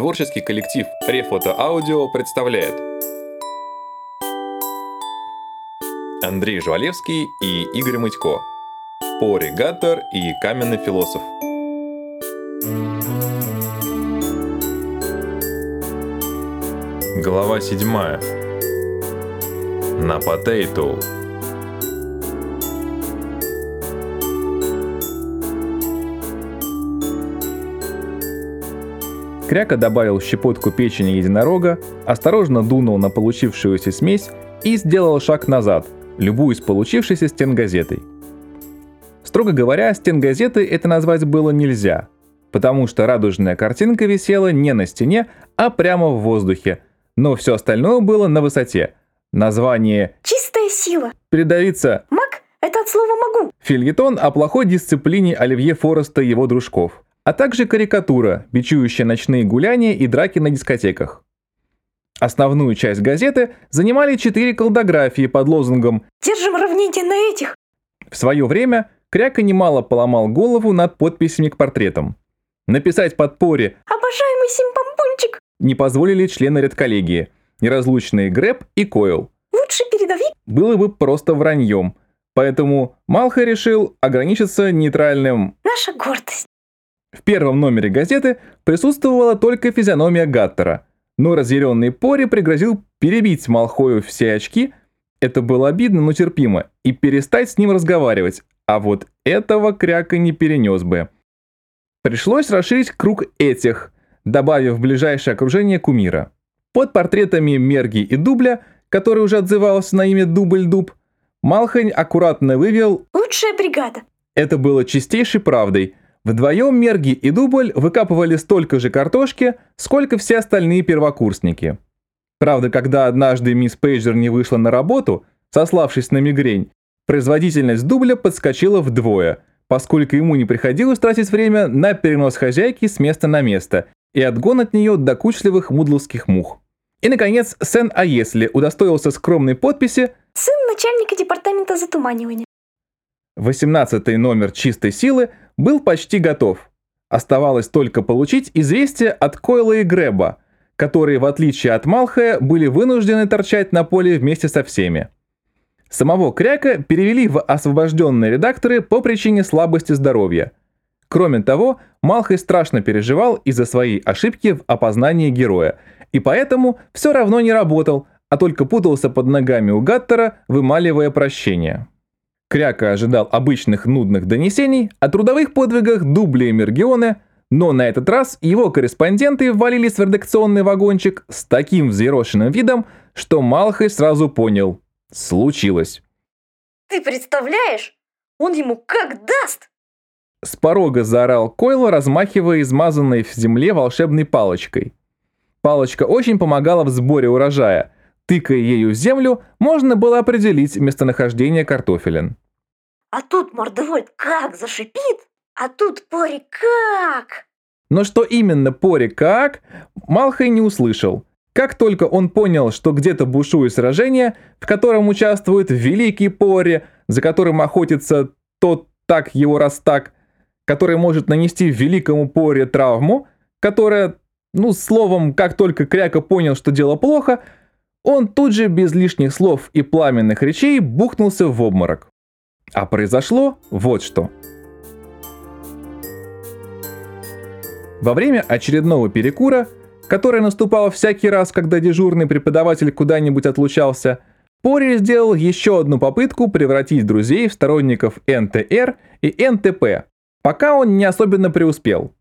Творческий коллектив Рефото Аудио представляет. Андрей Жвалевский и Игорь Мытько. Пори Гаттер и Каменный философ. Глава седьмая. На потейту Кряка добавил щепотку печени единорога, осторожно дунул на получившуюся смесь и сделал шаг назад, любуясь получившейся стенгазетой. Строго говоря, стенгазеты это назвать было нельзя, потому что радужная картинка висела не на стене, а прямо в воздухе, но все остальное было на высоте. Название «Чистая сила». Передавиться «Маг» — это от слова «могу». Фильетон о плохой дисциплине Оливье Фореста и его дружков – а также карикатура, бичующая ночные гуляния и драки на дискотеках. Основную часть газеты занимали четыре колдографии под лозунгом «Держим равнение на этих». В свое время Кряка немало поломал голову над подписями к портретам. Написать подпоре «Обожаемый симпампунчик» не позволили члены редколлегии, неразлучные Грэб и Койл. «Лучше передави» было бы просто враньем, поэтому Малха решил ограничиться нейтральным «Наша гордость». В первом номере газеты присутствовала только физиономия Гаттера, но разъяренный Пори пригрозил перебить Малхою все очки, это было обидно, но терпимо, и перестать с ним разговаривать, а вот этого Кряка не перенес бы. Пришлось расширить круг этих, добавив в ближайшее окружение кумира. Под портретами Мерги и Дубля, который уже отзывался на имя Дубль-Дуб, Малхань аккуратно вывел «Лучшая бригада». Это было чистейшей правдой – Вдвоем Мерги и Дубль выкапывали столько же картошки, сколько все остальные первокурсники. Правда, когда однажды мисс Пейджер не вышла на работу, сославшись на мигрень, производительность Дубля подскочила вдвое, поскольку ему не приходилось тратить время на перенос хозяйки с места на место и отгон от нее докучливых мудловских мух. И, наконец, Сен Аесли удостоился скромной подписи «Сын начальника департамента затуманивания». 18 номер «Чистой силы» был почти готов. Оставалось только получить известие от Койла и Греба, которые, в отличие от Малхая, были вынуждены торчать на поле вместе со всеми. Самого Кряка перевели в освобожденные редакторы по причине слабости здоровья. Кроме того, Малхай страшно переживал из-за своей ошибки в опознании героя, и поэтому все равно не работал, а только путался под ногами у Гаттера, вымаливая прощение. Кряка ожидал обычных нудных донесений о трудовых подвигах Дубля и Мергионе, но на этот раз его корреспонденты ввалились в редакционный вагончик с таким взъерошенным видом, что Малхай сразу понял – случилось. «Ты представляешь? Он ему как даст!» С порога заорал Койл, размахивая измазанной в земле волшебной палочкой. Палочка очень помогала в сборе урожая – Тыкая ею в землю, можно было определить местонахождение картофелин. А тут мордовольт как зашипит, а тут пори как. Но что именно пори как, Малхай не услышал. Как только он понял, что где-то бушует сражение, в котором участвует великий Пори, за которым охотится тот так его раз так, который может нанести великому Пори травму, которая, ну, словом, как только Кряка понял, что дело плохо – он тут же без лишних слов и пламенных речей бухнулся в обморок. А произошло вот что. Во время очередного перекура, который наступал всякий раз, когда дежурный преподаватель куда-нибудь отлучался, Пори сделал еще одну попытку превратить друзей в сторонников НТР и НТП, пока он не особенно преуспел.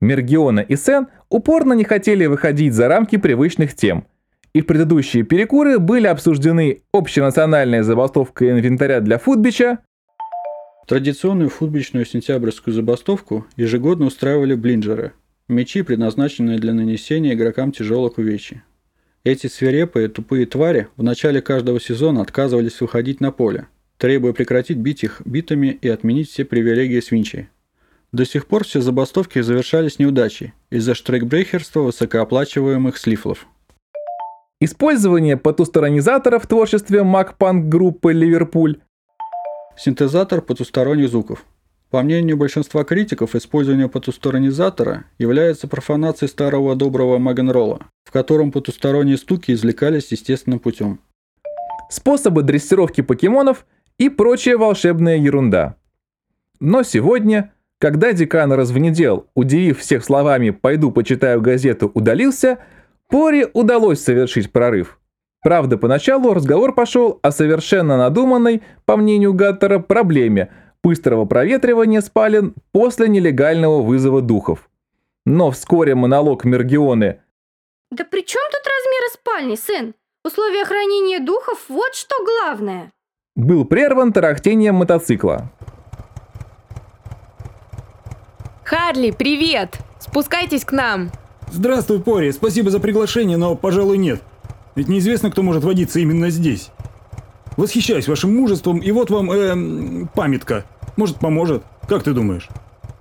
Мергиона и Сен упорно не хотели выходить за рамки привычных тем – и в предыдущие перекуры были обсуждены общенациональная забастовка инвентаря для Фудбича, Традиционную футбичную сентябрьскую забастовку ежегодно устраивали блинджеры – мечи, предназначенные для нанесения игрокам тяжелых увечий. Эти свирепые, тупые твари в начале каждого сезона отказывались выходить на поле, требуя прекратить бить их битами и отменить все привилегии свинчей. До сих пор все забастовки завершались неудачей из-за штрейкбрехерства высокооплачиваемых слифлов. Использование потусторонизатора в творчестве маг-панк группы «Ливерпуль». Синтезатор потусторонних звуков. По мнению большинства критиков, использование потусторонизатора является профанацией старого доброго Магенролла, в котором потусторонние стуки извлекались естественным путем. Способы дрессировки покемонов и прочая волшебная ерунда. Но сегодня, когда декан развнедел, удивив всех словами «пойду почитаю газету», удалился, Пори удалось совершить прорыв. Правда, поначалу разговор пошел о совершенно надуманной, по мнению Гаттера, проблеме – быстрого проветривания спален после нелегального вызова духов. Но вскоре монолог Мергионы Да при чем тут размеры спальни, сын? Условия хранения духов – вот что главное. был прерван тарахтением мотоцикла. Харли, привет! Спускайтесь к нам. Здравствуй, Пори. Спасибо за приглашение, но, пожалуй, нет. Ведь неизвестно, кто может водиться именно здесь. Восхищаюсь вашим мужеством, и вот вам, эм, памятка. Может, поможет? Как ты думаешь?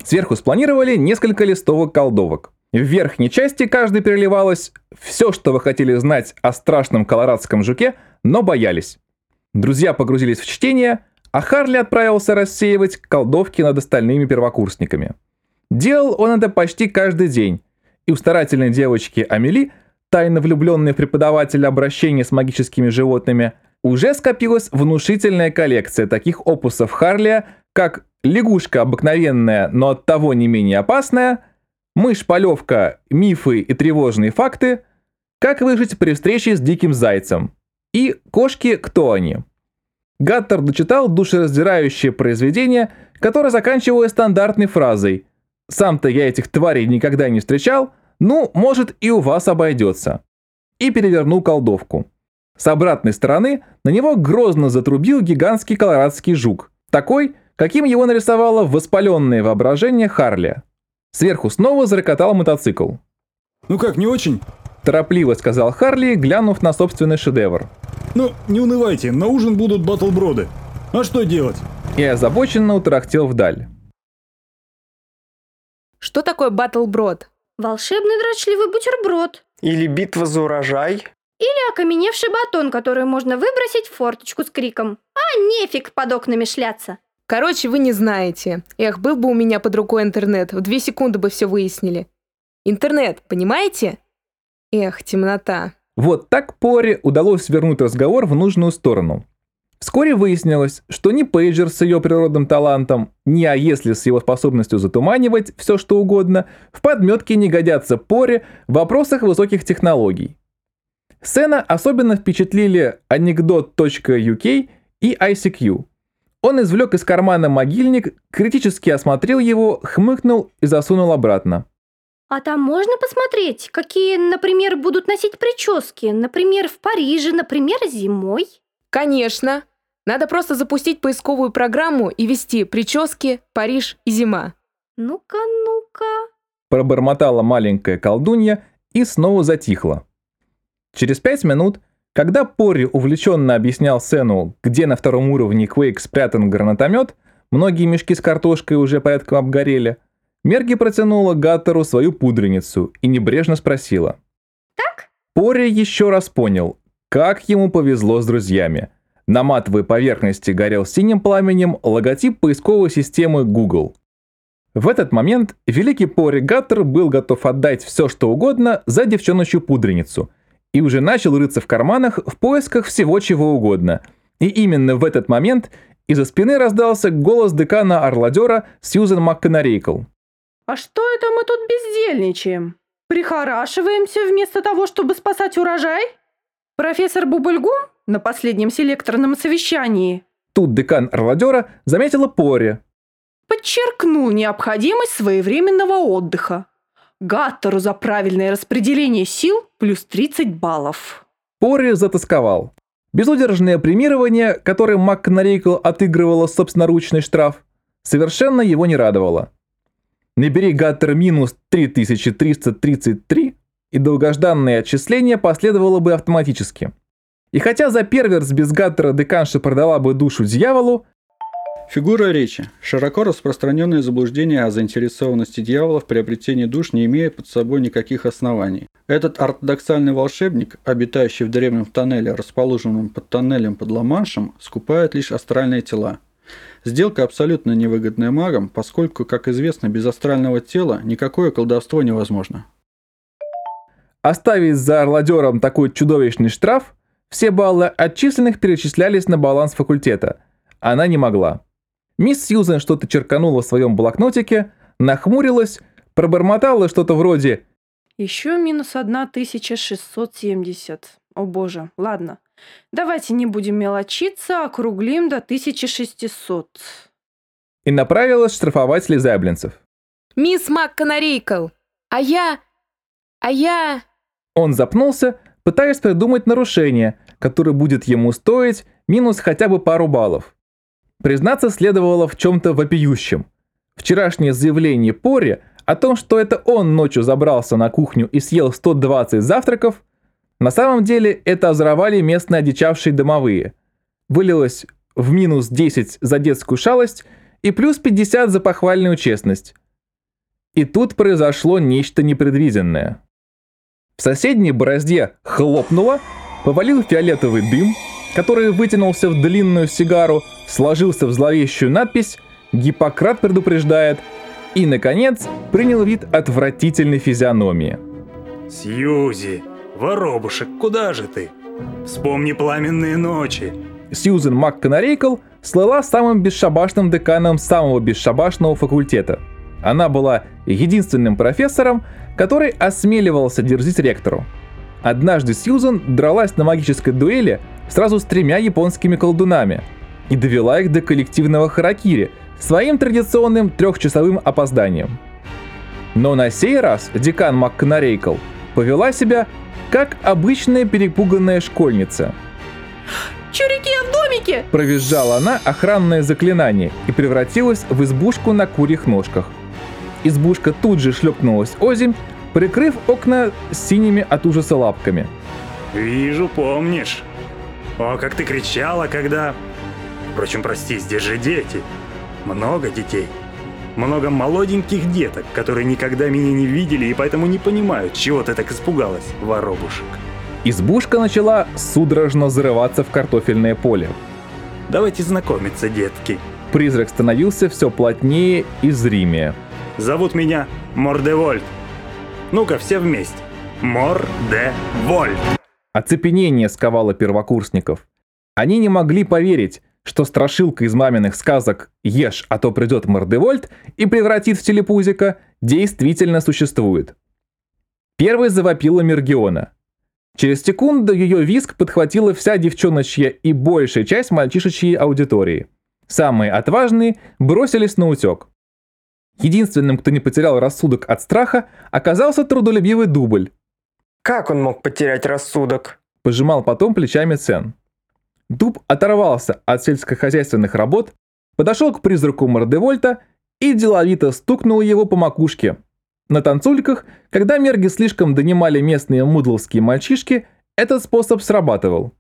Сверху спланировали несколько листовок колдовок. В верхней части каждой переливалось все, что вы хотели знать о страшном колорадском жуке, но боялись. Друзья погрузились в чтение, а Харли отправился рассеивать колдовки над остальными первокурсниками. Делал он это почти каждый день, и у старательной девочки Амели, тайно влюбленной в преподавателя обращения с магическими животными, уже скопилась внушительная коллекция таких опусов Харли, как лягушка обыкновенная, но от того не менее опасная, мышь-полевка, мифы и тревожные факты, как выжить при встрече с диким зайцем, и кошки «Кто они?». Гаттер дочитал душераздирающее произведение, которое заканчивалось стандартной фразой «Сам-то я этих тварей никогда не встречал, ну, может, и у вас обойдется». И перевернул колдовку. С обратной стороны на него грозно затрубил гигантский колорадский жук, такой, каким его нарисовало воспаленное воображение Харли. Сверху снова зарокотал мотоцикл. Ну как, не очень? Торопливо сказал Харли, глянув на собственный шедевр. Ну, не унывайте, на ужин будут батлброды. А что делать? И озабоченно утарахтел вдаль. Что такое батлброд? Волшебный дрочливый бутерброд. Или битва за урожай. Или окаменевший батон, который можно выбросить в форточку с криком «А нефиг под окнами шляться!» Короче, вы не знаете. Эх, был бы у меня под рукой интернет, в две секунды бы все выяснили. Интернет, понимаете? Эх, темнота. Вот так Пори удалось вернуть разговор в нужную сторону. Вскоре выяснилось, что ни Пейджер с ее природным талантом, ни А если с его способностью затуманивать все что угодно, в подметке не годятся Пори в вопросах высоких технологий. Сцена особенно впечатлили anecdote.uk и ICQ. Он извлек из кармана могильник, критически осмотрел его, хмыкнул и засунул обратно. А там можно посмотреть, какие, например, будут носить прически? Например, в Париже, например, зимой? Конечно. Надо просто запустить поисковую программу и ввести прически, Париж и зима. Ну-ка, ну-ка. Пробормотала маленькая колдунья и снова затихла. Через пять минут, когда Пори увлеченно объяснял сцену, где на втором уровне Квейк спрятан гранатомет, многие мешки с картошкой уже порядком обгорели, Мерги протянула Гаттеру свою пудреницу и небрежно спросила. Так? Пори еще раз понял, как ему повезло с друзьями. На матовой поверхности горел синим пламенем логотип поисковой системы Google. В этот момент великий Пори Гаттер был готов отдать все, что угодно за девчоночью пудреницу – и уже начал рыться в карманах в поисках всего чего угодно. И именно в этот момент из-за спины раздался голос декана Орладера Сьюзен МакКонарейкл. А что это мы тут бездельничаем? Прихорашиваемся вместо того, чтобы спасать урожай? Профессор Бубульгум на последнем селекторном совещании Тут декан Орладера заметила Пори. подчеркнул необходимость своевременного отдыха. Гаттеру за правильное распределение сил плюс 30 баллов. Пори затасковал. Безудержное премирование, которым МакКонарейкл отыгрывала собственноручный штраф, совершенно его не радовало. Набери Гаттер минус 3333, и долгожданное отчисление последовало бы автоматически. И хотя за перверс без Гаттера деканша продала бы душу дьяволу, Фигура речи. Широко распространенное заблуждение о заинтересованности дьявола в приобретении душ не имеет под собой никаких оснований. Этот ортодоксальный волшебник, обитающий в древнем тоннеле, расположенном под тоннелем под Ла-Маншем, скупает лишь астральные тела. Сделка абсолютно невыгодная магам, поскольку, как известно, без астрального тела никакое колдовство невозможно. Оставив за орладером такой чудовищный штраф, все баллы отчисленных перечислялись на баланс факультета. Она не могла. Мисс Сьюзен что-то черканула в своем блокнотике, нахмурилась, пробормотала что-то вроде Еще минус 1670. О боже, ладно. Давайте не будем мелочиться, округлим до 1600. и направилась штрафовать слезаблинцев. Мисс МакКонарейкл, а я... А я... Он запнулся, пытаясь придумать нарушение, которое будет ему стоить минус хотя бы пару баллов. Признаться следовало в чем-то вопиющем. Вчерашнее заявление Пори о том, что это он ночью забрался на кухню и съел 120 завтраков, на самом деле это озоровали местные одичавшие домовые. Вылилось в минус 10 за детскую шалость и плюс 50 за похвальную честность. И тут произошло нечто непредвиденное. В соседней борозде хлопнуло, повалил фиолетовый дым, который вытянулся в длинную сигару, сложился в зловещую надпись «Гиппократ предупреждает» и, наконец, принял вид отвратительной физиономии. Сьюзи, воробушек, куда же ты? Вспомни пламенные ночи. Сьюзен МакКонарейкл слыла самым бесшабашным деканом самого бесшабашного факультета. Она была единственным профессором, который осмеливался дерзить ректору. Однажды Сьюзен дралась на магической дуэли сразу с тремя японскими колдунами и довела их до коллективного харакири своим традиционным трехчасовым опозданием. Но на сей раз декан МакКонарейкл повела себя как обычная перепуганная школьница – Чурики, я в домике! Провизжала она охранное заклинание и превратилась в избушку на курьих ножках. Избушка тут же шлепнулась озимь, прикрыв окна синими от ужаса лапками. Вижу, помнишь. О, как ты кричала, когда... Впрочем, прости, здесь же дети. Много детей. Много молоденьких деток, которые никогда меня не видели и поэтому не понимают, чего ты так испугалась, воробушек. Избушка начала судорожно зарываться в картофельное поле. Давайте знакомиться, детки. Призрак становился все плотнее и зримее. Зовут меня Мордевольт. Ну-ка, все вместе. Мордевольт. Оцепенение сковало первокурсников. Они не могли поверить, что страшилка из маминых сказок «Ешь, а то придет Мордевольт» и превратит в телепузика действительно существует. Первой завопила Мергиона. Через секунду ее виск подхватила вся девчоночья и большая часть мальчишечьей аудитории. Самые отважные бросились на утек. Единственным, кто не потерял рассудок от страха, оказался трудолюбивый дубль. Как он мог потерять рассудок? Пожимал потом плечами Цен. Дуб оторвался от сельскохозяйственных работ, подошел к призраку Мордевольта и деловито стукнул его по макушке. На танцульках, когда мерги слишком донимали местные мудловские мальчишки, этот способ срабатывал.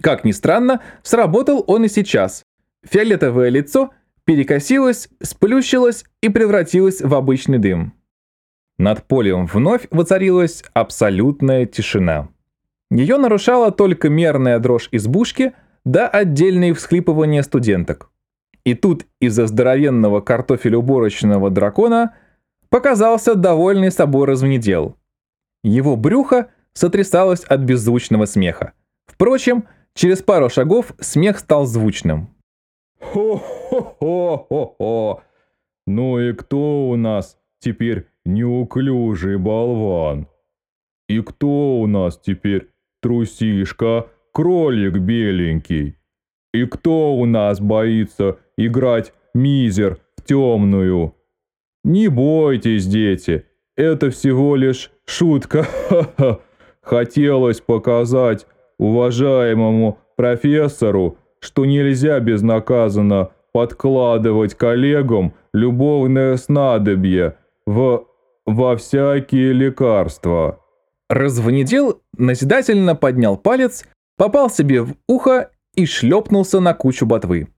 Как ни странно, сработал он и сейчас. Фиолетовое лицо перекосилось, сплющилось и превратилось в обычный дым. Над полем вновь воцарилась абсолютная тишина. Ее нарушала только мерная дрожь избушки да отдельные всхлипывания студенток. И тут из-за здоровенного картофелеуборочного дракона показался довольный собой развнедел. Его брюхо сотрясалось от беззвучного смеха. Впрочем, через пару шагов смех стал звучным. Хо-хо-хо-хо-хо! Ну и кто у нас теперь неуклюжий болван? И кто у нас теперь трусишка, кролик беленький? И кто у нас боится играть мизер в темную? Не бойтесь, дети, это всего лишь шутка. Хотелось показать уважаемому профессору, что нельзя безнаказанно подкладывать коллегам любовное снадобье в... во всякие лекарства. Развонедел назидательно поднял палец, попал себе в ухо и шлепнулся на кучу ботвы.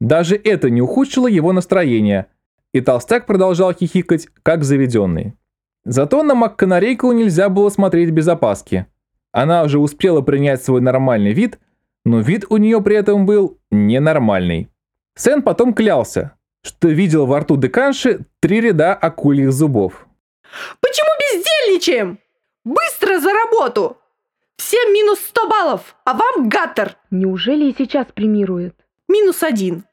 Даже это не ухудшило его настроение, и толстяк продолжал хихикать, как заведенный. Зато на Макканарейку нельзя было смотреть без опаски. Она уже успела принять свой нормальный вид, но вид у нее при этом был ненормальный. Сен потом клялся, что видел во рту деканши три ряда акульих зубов. Почему бездельничаем? Быстро за работу! Всем минус 100 баллов, а вам гаттер. Неужели и сейчас премирует? Минус один.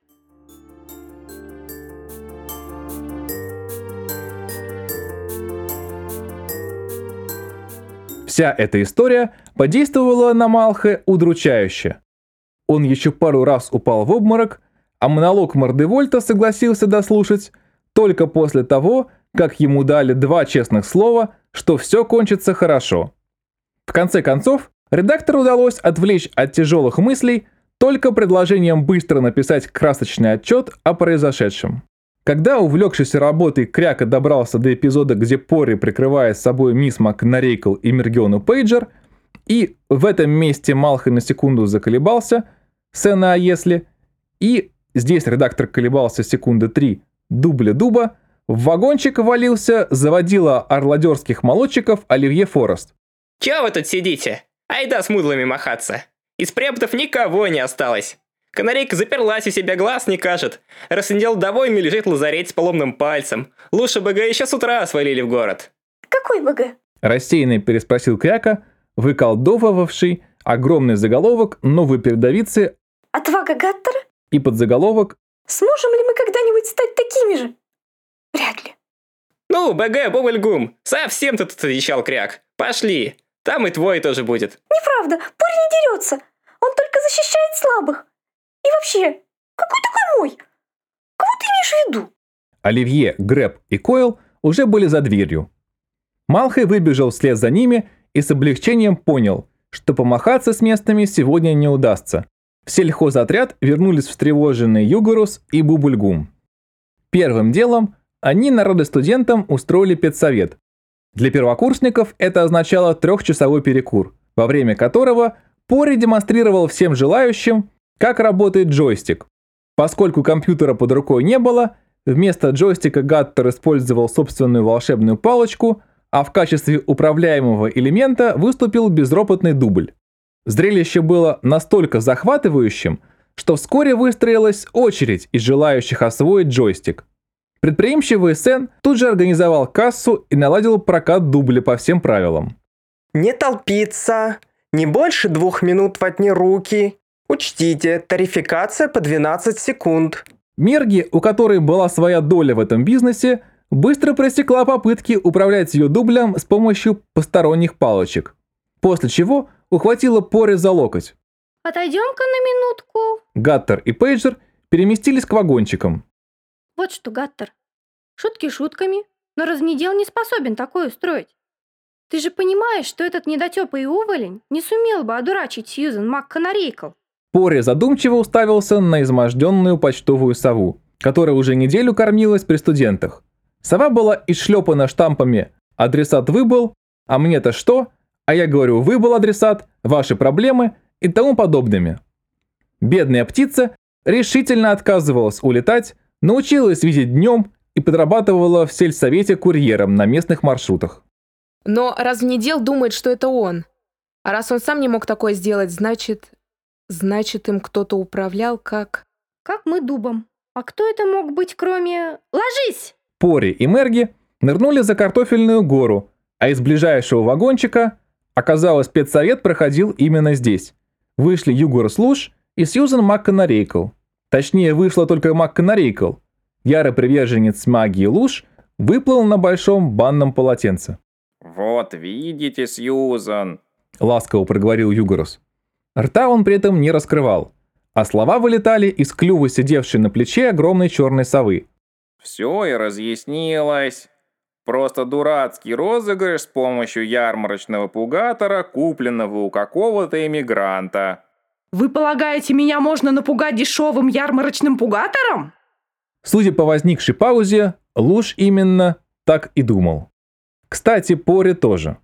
Вся эта история подействовала на Малхе удручающе. Он еще пару раз упал в обморок, а монолог Мордевольта согласился дослушать только после того, как ему дали два честных слова, что все кончится хорошо. В конце концов, редактору удалось отвлечь от тяжелых мыслей только предложением быстро написать красочный отчет о произошедшем. Когда увлекшийся работой Кряка добрался до эпизода, где Пори прикрывает собой мисс МакНарейкл и Мергиону Пейджер, и в этом месте Малхай на секунду заколебался, сцена «А если», и здесь редактор колебался секунды три, дубля дуба, в вагончик валился заводила орладерских молодчиков Оливье Форест. Чё вы тут сидите? Айда с мудлами махаться. Из преподов никого не осталось. Канарейка заперлась у себя, глаз не кажет. Рассендел довольный лежит лазарет с поломным пальцем. Лучше БГ еще с утра свалили в город. Какой БГ? Рассеянный переспросил Кряка, выколдовывавший огромный заголовок новой передовицы Отвага Гаттера? и подзаголовок Сможем ли мы когда-нибудь стать такими же? Вряд ли. Ну, БГ, Бубльгум, совсем ты тут одичал, кряк. Пошли, там и твой тоже будет. Неправда, Пори не дерется. Он только защищает слабых. И вообще, какой такой мой? Кого ты имеешь в виду? Оливье, Грэб и Койл уже были за дверью. Малхай выбежал вслед за ними и с облегчением понял, что помахаться с местными сегодня не удастся. В сельхозотряд вернулись встревоженные Югорус и Бубульгум. Первым делом они народы студентам устроили педсовет. Для первокурсников это означало трехчасовой перекур, во время которого Пори демонстрировал всем желающим, как работает джойстик. Поскольку компьютера под рукой не было, вместо джойстика Гаттер использовал собственную волшебную палочку, а в качестве управляемого элемента выступил безропотный дубль. Зрелище было настолько захватывающим, что вскоре выстроилась очередь из желающих освоить джойстик. Предприимчивый Сен тут же организовал кассу и наладил прокат дубля по всем правилам. Не толпиться, не больше двух минут в одни руки. Учтите, тарификация по 12 секунд. Мерги, у которой была своя доля в этом бизнесе, быстро пресекла попытки управлять ее дублем с помощью посторонних палочек. После чего ухватила Пори за локоть. Отойдем-ка на минутку. Гаттер и Пейджер переместились к вагончикам. Вот что, Гаттер. Шутки шутками, но разнедел не способен такое устроить. Ты же понимаешь, что этот недотепа и уволень не сумел бы одурачить Сьюзен МакКонарейкл. Пори задумчиво уставился на изможденную почтовую сову, которая уже неделю кормилась при студентах. Сова была изшлепана штампами «Адресат выбыл», «А мне-то что?», «А я говорю, выбыл адресат», «Ваши проблемы» и тому подобными. Бедная птица решительно отказывалась улетать, научилась видеть днем и подрабатывала в сельсовете курьером на местных маршрутах. Но раз в недел думает, что это он. А раз он сам не мог такое сделать, значит... Значит, им кто-то управлял как... Как мы дубом. А кто это мог быть, кроме... Ложись! Пори и Мерги нырнули за картофельную гору, а из ближайшего вагончика оказалось спецсовет проходил именно здесь. Вышли Югор Слуш и Сьюзен МакКонарейкл. Точнее, вышла только МакКонарейкл. Ярый приверженец магии Луж выплыл на большом банном полотенце. «Вот видите, Сьюзан!» — ласково проговорил Югорус. Рта он при этом не раскрывал, а слова вылетали из клюва сидевшей на плече огромной черной совы. Все и разъяснилось. Просто дурацкий розыгрыш с помощью ярмарочного пугатора, купленного у какого-то эмигранта. Вы полагаете, меня можно напугать дешевым ярмарочным пугатором? Судя по возникшей паузе, Луж именно так и думал. Кстати, Пори тоже.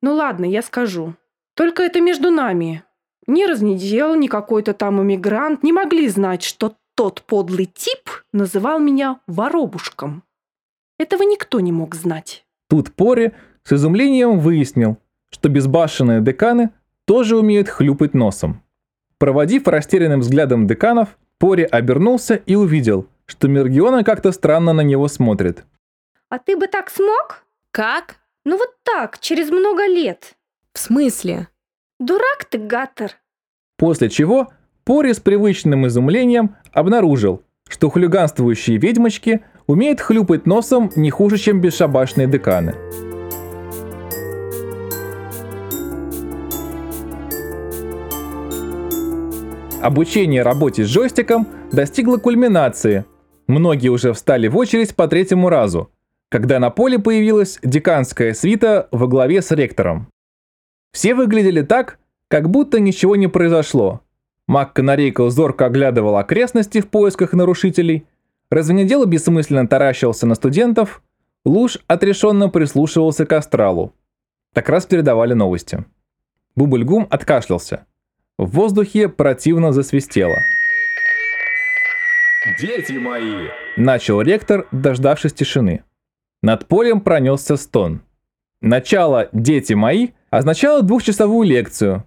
Ну ладно, я скажу. Только это между нами. Ни разнедел, ни какой-то там иммигрант не могли знать, что тот подлый тип называл меня воробушком. Этого никто не мог знать. Тут Пори с изумлением выяснил, что безбашенные деканы тоже умеют хлюпать носом. Проводив растерянным взглядом деканов, Пори обернулся и увидел, что Мергиона как-то странно на него смотрит. А ты бы так смог? Как? Ну вот так, через много лет. В смысле? Дурак ты, Гаттер. После чего Пори с привычным изумлением обнаружил, что хулиганствующие ведьмочки умеют хлюпать носом не хуже, чем бесшабашные деканы. Обучение работе с джойстиком достигло кульминации. Многие уже встали в очередь по третьему разу, когда на поле появилась деканская свита во главе с ректором. Все выглядели так, как будто ничего не произошло. Мак Канарейка зорко оглядывал окрестности в поисках нарушителей, Развенедел бессмысленно таращился на студентов, Луж отрешенно прислушивался к астралу. Так раз передавали новости. Бубльгум откашлялся. В воздухе противно засвистело. Дети мои! Начал ректор, дождавшись тишины. Над полем пронесся стон. Начало «Дети мои» означало двухчасовую лекцию.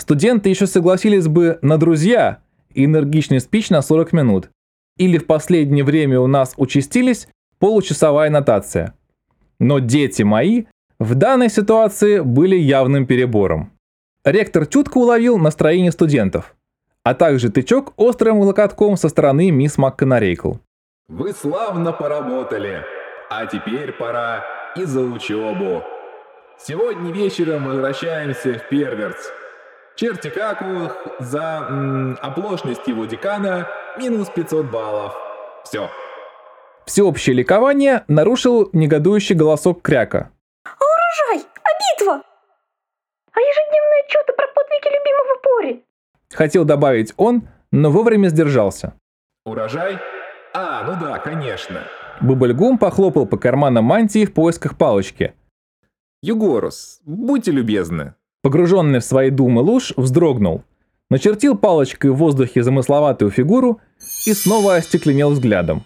Студенты еще согласились бы на «Друзья» и энергичный спич на 40 минут. Или в последнее время у нас участились получасовая нотация. Но «Дети мои» в данной ситуации были явным перебором. Ректор чутко уловил настроение студентов, а также тычок острым локотком со стороны мисс МакКонарейкл. Вы славно поработали, а теперь пора и за учебу. Сегодня вечером возвращаемся в Перверц. Черти Каку за м, оплошность его декана минус 500 баллов. Все. Всеобщее ликование нарушил негодующий голосок Кряка. А урожай? А битва? А ежедневные отчеты про подвиги любимого Пори? Хотел добавить он, но вовремя сдержался. Урожай? А, ну да, конечно. Бубльгум похлопал по карманам мантии в поисках палочки. Югорус, будьте любезны. Погруженный в свои думы луж вздрогнул, начертил палочкой в воздухе замысловатую фигуру и снова остекленел взглядом.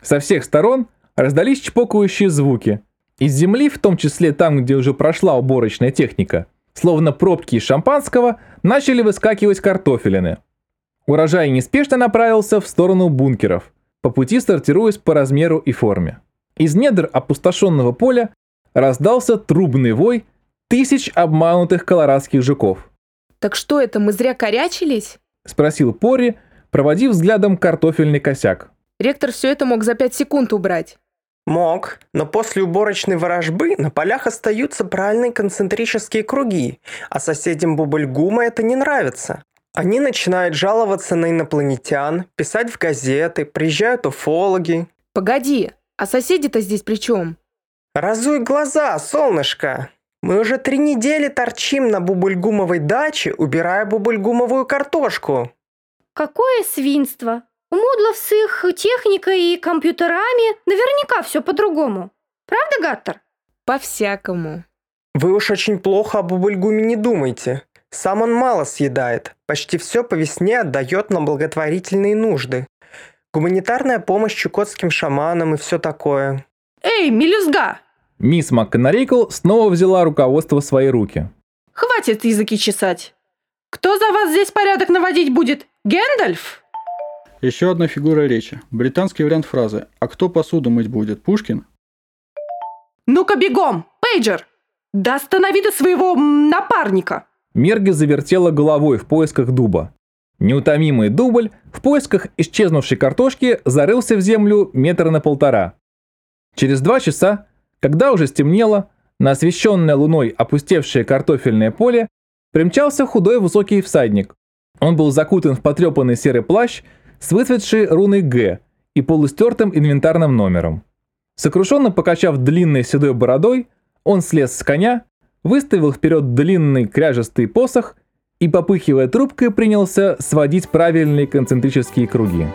Со всех сторон раздались чпокающие звуки. Из земли, в том числе там, где уже прошла уборочная техника, словно пробки из шампанского, начали выскакивать картофелины. Урожай неспешно направился в сторону бункеров, по пути сортируясь по размеру и форме. Из недр опустошенного поля раздался трубный вой тысяч обманутых колорадских жуков. Так что это, мы зря корячились? Спросил Пори, проводив взглядом картофельный косяк. Ректор все это мог за пять секунд убрать. Мог, но после уборочной ворожбы на полях остаются правильные концентрические круги, а соседям Бубльгума это не нравится. Они начинают жаловаться на инопланетян, писать в газеты, приезжают уфологи. Погоди, а соседи-то здесь при чем? Разуй глаза, солнышко! Мы уже три недели торчим на Бубульгумовой даче, убирая бубульгумовую картошку. Какое свинство! У Мудлов с их техникой и компьютерами наверняка все по-другому. Правда, Гаттер? По-всякому. Вы уж очень плохо о Бубульгуме не думайте. Сам он мало съедает, почти все по весне отдает на благотворительные нужды. Гуманитарная помощь чукотским шаманам и все такое. Эй, мелюзга! Мисс МакКонарейкл снова взяла руководство в свои руки. Хватит языки чесать. Кто за вас здесь порядок наводить будет? Гэндальф? Еще одна фигура речи. Британский вариант фразы «А кто посуду мыть будет? Пушкин?» Ну-ка бегом, Пейджер! Да останови ты своего напарника! Мерги завертела головой в поисках дуба. Неутомимый дубль в поисках исчезнувшей картошки зарылся в землю метра на полтора. Через два часа, когда уже стемнело, на освещенное луной опустевшее картофельное поле примчался худой высокий всадник. Он был закутан в потрепанный серый плащ с выцветшей руной «Г» и полустертым инвентарным номером. Сокрушенно покачав длинной седой бородой, он слез с коня, выставил вперед длинный кряжестый посох и, попыхивая трубкой, принялся сводить правильные концентрические круги.